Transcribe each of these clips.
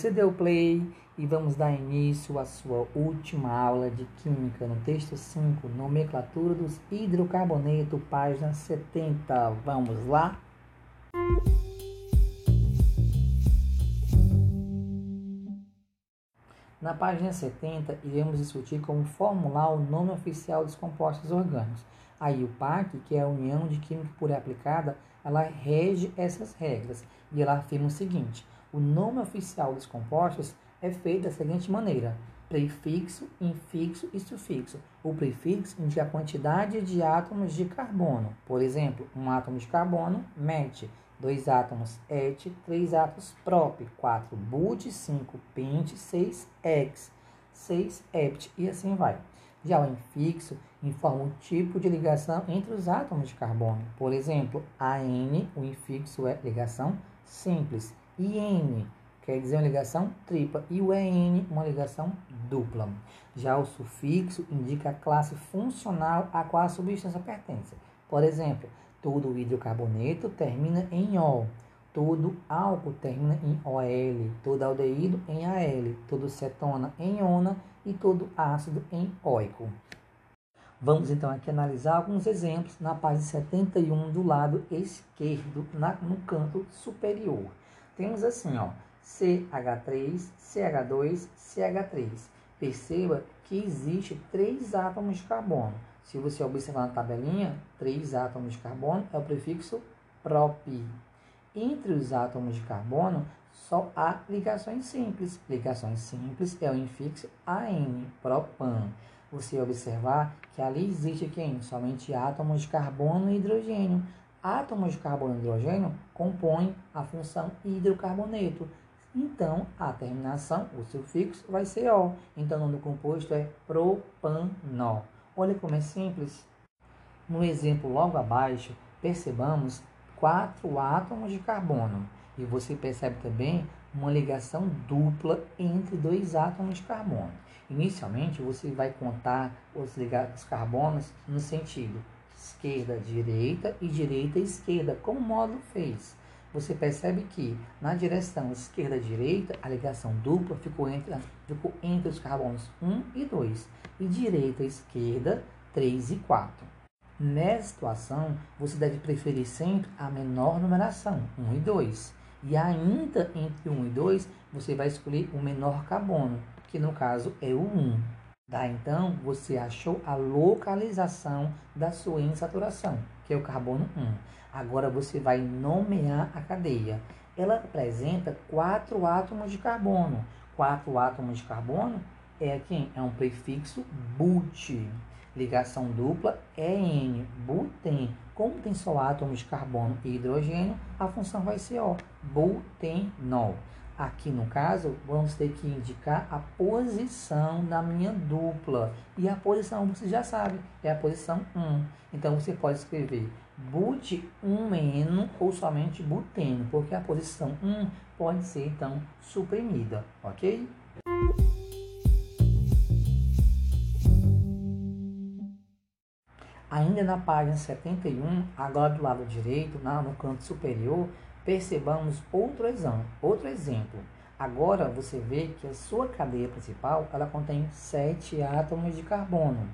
Você deu play e vamos dar início à sua última aula de Química no texto 5, Nomenclatura dos hidrocarbonetos, página 70. Vamos lá? Na página 70, iremos discutir como formular o nome oficial dos compostos orgânicos. Aí o PAC, que é a União de Química Pura Aplicada, ela rege essas regras e ela afirma o seguinte: o nome oficial dos compostos é feito da seguinte maneira: prefixo, infixo e sufixo. O prefixo indica a quantidade de átomos de carbono. Por exemplo, um átomo de carbono, met, dois átomos et, três átomos prop, quatro but, cinco pent, seis ex, seis ept e assim vai. Já o infixo informa o tipo de ligação entre os átomos de carbono. Por exemplo, AN, o infixo é ligação simples. IN quer dizer uma ligação tripla e o EN uma ligação dupla. Já o sufixo indica a classe funcional a qual a substância pertence. Por exemplo, todo hidrocarboneto termina em O, todo álcool termina em OL, todo aldeído em AL, todo cetona em ONA e todo ácido em OICO. Vamos então aqui analisar alguns exemplos na página 71 do lado esquerdo, na, no canto superior. Temos assim, ó, CH3, CH2, CH3. Perceba que existe três átomos de carbono. Se você observar na tabelinha, três átomos de carbono é o prefixo prop. Entre os átomos de carbono, só há ligações simples. Ligações simples é o infixo AN, propan. Você observar que ali existe quem? Somente átomos de carbono e hidrogênio. Átomos de carbono e hidrogênio compõem a função hidrocarboneto. Então, a terminação, o sufixo, vai ser O. Então, o nome do composto é propanol. Olha como é simples. No exemplo logo abaixo, percebamos quatro átomos de carbono. E você percebe também uma ligação dupla entre dois átomos de carbono. Inicialmente, você vai contar os, os carbonos no sentido esquerda-direita e direita-esquerda, como o módulo fez. Você percebe que na direção esquerda-direita, a ligação dupla ficou entre, ficou entre os carbonos 1 e 2, e direita-esquerda, 3 e 4. Nessa situação, você deve preferir sempre a menor numeração, 1 e 2. E ainda entre 1 e 2, você vai escolher o menor carbono, que no caso é o 1. Tá? Então, você achou a localização da sua insaturação, que é o carbono 1. Agora você vai nomear a cadeia. Ela apresenta quatro átomos de carbono. Quatro átomos de carbono é quem? É um prefixo but. Ligação dupla EN, buten. Como tem só átomos de carbono e hidrogênio, a função vai ser O, butenol. Aqui no caso, vamos ter que indicar a posição da minha dupla. E a posição, você já sabe, é a posição 1. Então, você pode escrever but-1-eno ou somente buteno, porque a posição 1 pode ser, então, suprimida, ok? Ainda na página 71, agora do lado direito, no canto superior, Percebamos outro exemplo, outro exemplo. Agora você vê que a sua cadeia principal ela contém sete átomos de carbono.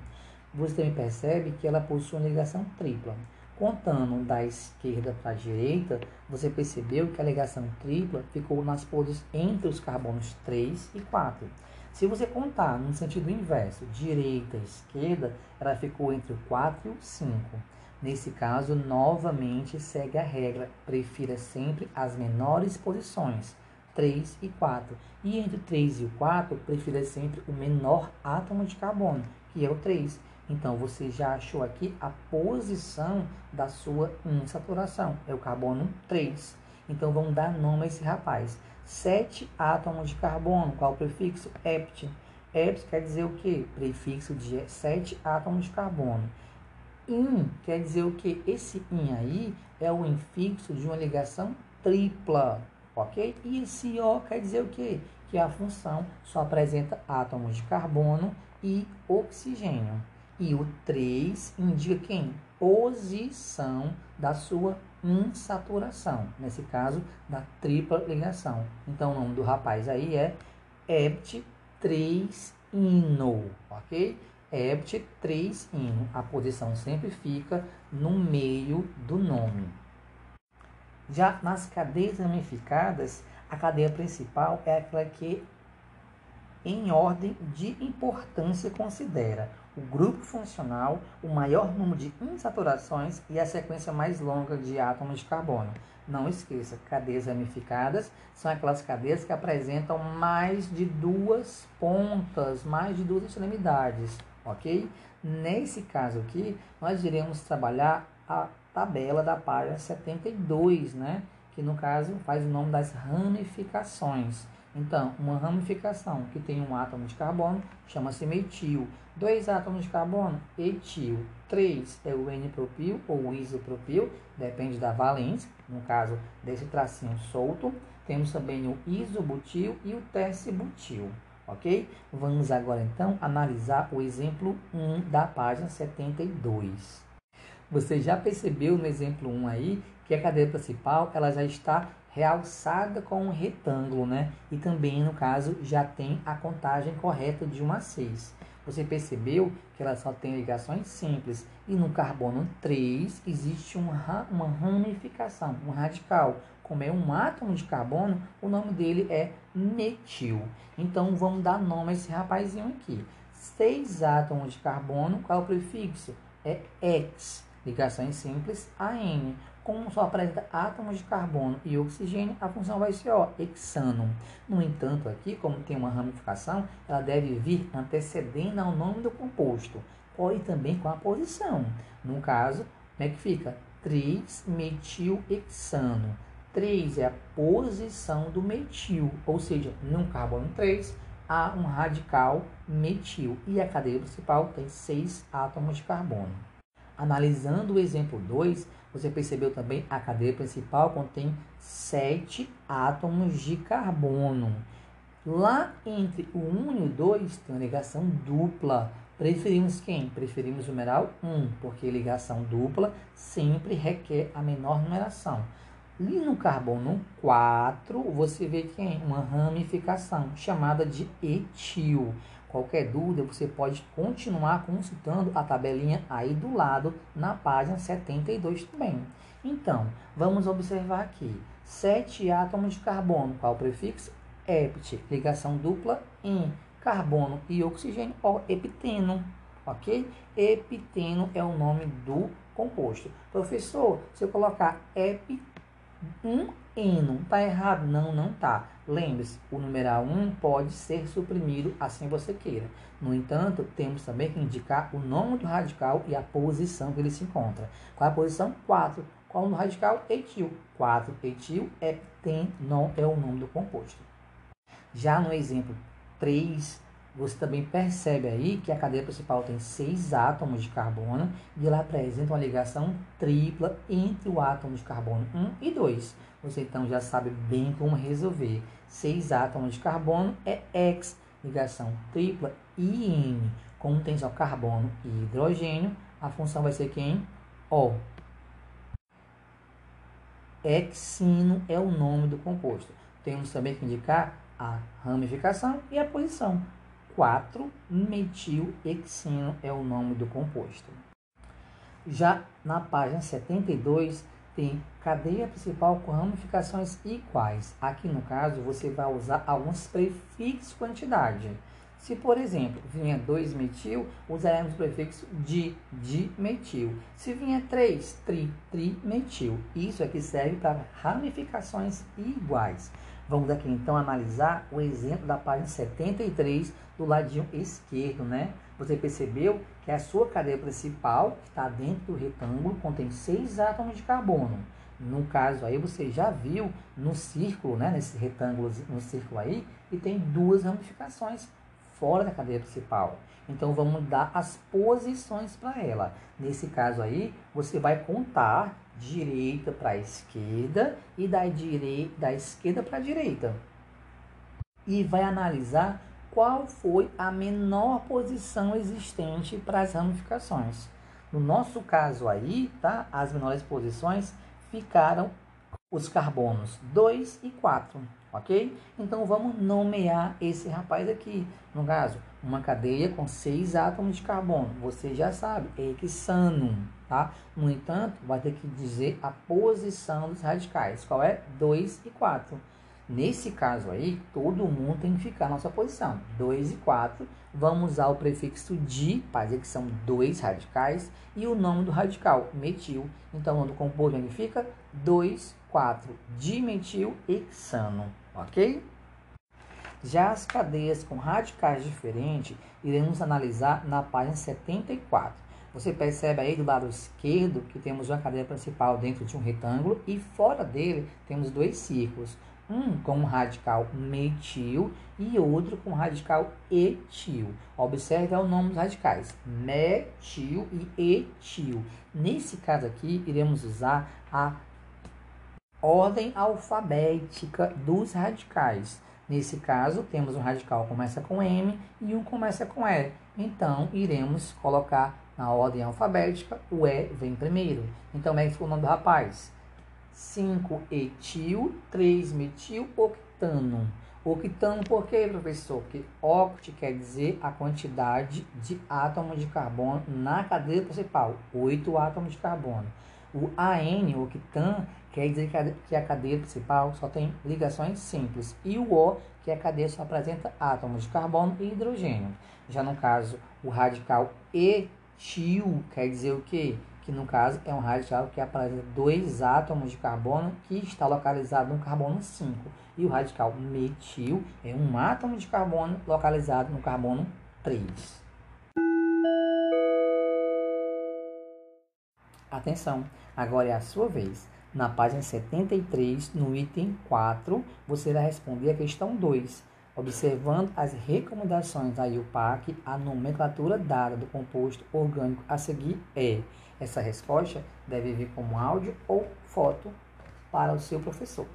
Você também percebe que ela possui uma ligação tripla. Contando da esquerda para a direita, você percebeu que a ligação tripla ficou nas posições entre os carbonos 3 e 4. Se você contar no sentido inverso, direita e esquerda, ela ficou entre o 4 e o 5. Nesse caso, novamente segue a regra, prefira sempre as menores posições, 3 e 4. E entre 3 e o 4, prefira sempre o menor átomo de carbono, que é o 3. Então, você já achou aqui a posição da sua insaturação, é o carbono 3. Então, vamos dar nome a esse rapaz. 7 átomos de carbono, qual o prefixo? Ept. Ept quer dizer o quê? Prefixo de 7 átomos de carbono in quer dizer o que? Esse in aí é o infixo de uma ligação tripla, ok? E esse O quer dizer o que? Que a função só apresenta átomos de carbono e oxigênio. E o 3 indica quem? posição da sua insaturação, nesse caso da tripla ligação. Então o nome do rapaz aí é Ept 3 ino, ok? Ept 3 ino. A posição sempre fica no meio do nome. Já nas cadeias ramificadas, a cadeia principal é aquela que em ordem de importância considera o grupo funcional, o maior número de insaturações e a sequência mais longa de átomos de carbono. Não esqueça, cadeias ramificadas são aquelas cadeias que apresentam mais de duas pontas, mais de duas extremidades, ok? Nesse caso aqui, nós iremos trabalhar a tabela da página 72, né? Que no caso faz o nome das ramificações. Então, uma ramificação que tem um átomo de carbono chama-se metil. Dois átomos de carbono, etil. Três é o N-propil ou isopropil, depende da valência, no caso desse tracinho solto. Temos também o isobutil e o tercibutil, ok? Vamos agora então analisar o exemplo 1 da página 72. Você já percebeu no exemplo 1 aí que a cadeia principal ela já está realçada com um retângulo, né? E também, no caso, já tem a contagem correta de 1 a 6. Você percebeu que ela só tem ligações simples. E no carbono 3 existe uma, uma ramificação, um radical. Como é um átomo de carbono, o nome dele é metil. Então vamos dar nome a esse rapazinho aqui. Seis átomos de carbono, qual é o prefixo? É X. Ligações simples, AN. Como só apresenta átomos de carbono e oxigênio, a função vai ser ó, hexano. No entanto, aqui, como tem uma ramificação, ela deve vir antecedendo ao nome do composto, e também com a posição. No caso, como é que fica? 3-metilhexano. 3 é a posição do metil, ou seja, no carbono 3 há um radical metil e a cadeia principal tem 6 átomos de carbono. Analisando o exemplo 2, você percebeu também a cadeia principal contém sete átomos de carbono. Lá entre o 1 e o 2 tem uma ligação dupla. Preferimos quem? Preferimos o numeral 1, porque ligação dupla sempre requer a menor numeração. E no carbono 4, você vê quem? Uma ramificação chamada de etil. Qualquer dúvida, você pode continuar consultando a tabelinha aí do lado na página 72 também. Então, vamos observar aqui. Sete átomos de carbono. Qual o prefixo? Ept. Ligação dupla em carbono e oxigênio, ou epiteno. Ok? Epiteno é o nome do composto. Professor, se eu colocar ep um eno. Tá errado? Não, não tá. Lembre-se, o numeral 1 pode ser suprimido assim você queira. No entanto, temos também que indicar o nome do radical e a posição que ele se encontra. Qual é a posição? 4. Qual é o radical? Etil. 4. Etil é tem, não é o nome do composto. Já no exemplo 3, você também percebe aí que a cadeia principal tem seis átomos de carbono e ela apresenta uma ligação tripla entre o átomo de carbono 1 e 2. Você então já sabe bem como resolver. Seis átomos de carbono é X, ligação tripla IN. Como tem só carbono e hidrogênio, a função vai ser quem? O. Exino é o nome do composto. Temos também que indicar a ramificação e a posição. 4-metilhexino é o nome do composto. Já na página 72 tem cadeia principal com ramificações iguais. Aqui no caso você vai usar alguns prefixos quantidade. Se, por exemplo, vinha 2-metil, usaremos o prefixo di, dimetil. Se vinha 3, tri, trimetil. Isso aqui serve para ramificações iguais. Vamos aqui então analisar o exemplo da página 73 do ladinho esquerdo, né? Você percebeu que a sua cadeia principal, que está dentro do retângulo, contém seis átomos de carbono. No caso aí, você já viu no círculo, né, nesse retângulo, no círculo aí, e tem duas ramificações fora da cadeia principal. Então, vamos dar as posições para ela. Nesse caso aí, você vai contar direita para esquerda e da, direita, da esquerda para direita. E vai analisar qual foi a menor posição existente para as ramificações. No nosso caso aí, tá? As menores posições ficaram os carbonos 2 e 4, ok? Então vamos nomear esse rapaz aqui. No caso, uma cadeia com seis átomos de carbono. Você já sabe, é hexano, tá? No entanto, vai ter que dizer a posição dos radicais. Qual é? 2 e 4. Nesse caso aí, todo mundo tem que ficar na sua posição. 2 e 4. Vamos usar o prefixo di, para dizer que são dois radicais, e o nome do radical, metil. Então, o nome do composto onde fica 2, 4, dimetil hexano, ok? Já as cadeias com radicais diferentes, iremos analisar na página 74. Você percebe aí do lado esquerdo que temos uma cadeia principal dentro de um retângulo e fora dele temos dois círculos um com o radical metil e outro com radical etil. Observe o nome dos radicais, metil e etil. Nesse caso aqui, iremos usar a ordem alfabética dos radicais. Nesse caso, temos um radical que começa com M e um começa com E. Então, iremos colocar na ordem alfabética, o E vem primeiro. Então, como é que ficou o nome do rapaz? 5-etil, 3-metil octano. Octano por quê, professor? Porque oct quer dizer a quantidade de átomos de carbono na cadeia principal, 8 átomos de carbono. O AN, octan, quer dizer que a cadeia principal só tem ligações simples. E o O, que a cadeia só apresenta átomos de carbono e hidrogênio. Já no caso, o radical etil quer dizer o quê? que no caso é um radical que apresenta dois átomos de carbono que está localizado no carbono 5. E o radical metil é um átomo de carbono localizado no carbono 3. Atenção, agora é a sua vez. Na página 73, no item 4, você vai responder a questão 2. Observando as recomendações da IUPAC, a nomenclatura dada do composto orgânico a seguir é essa resposta deve vir como áudio ou foto para o seu professor.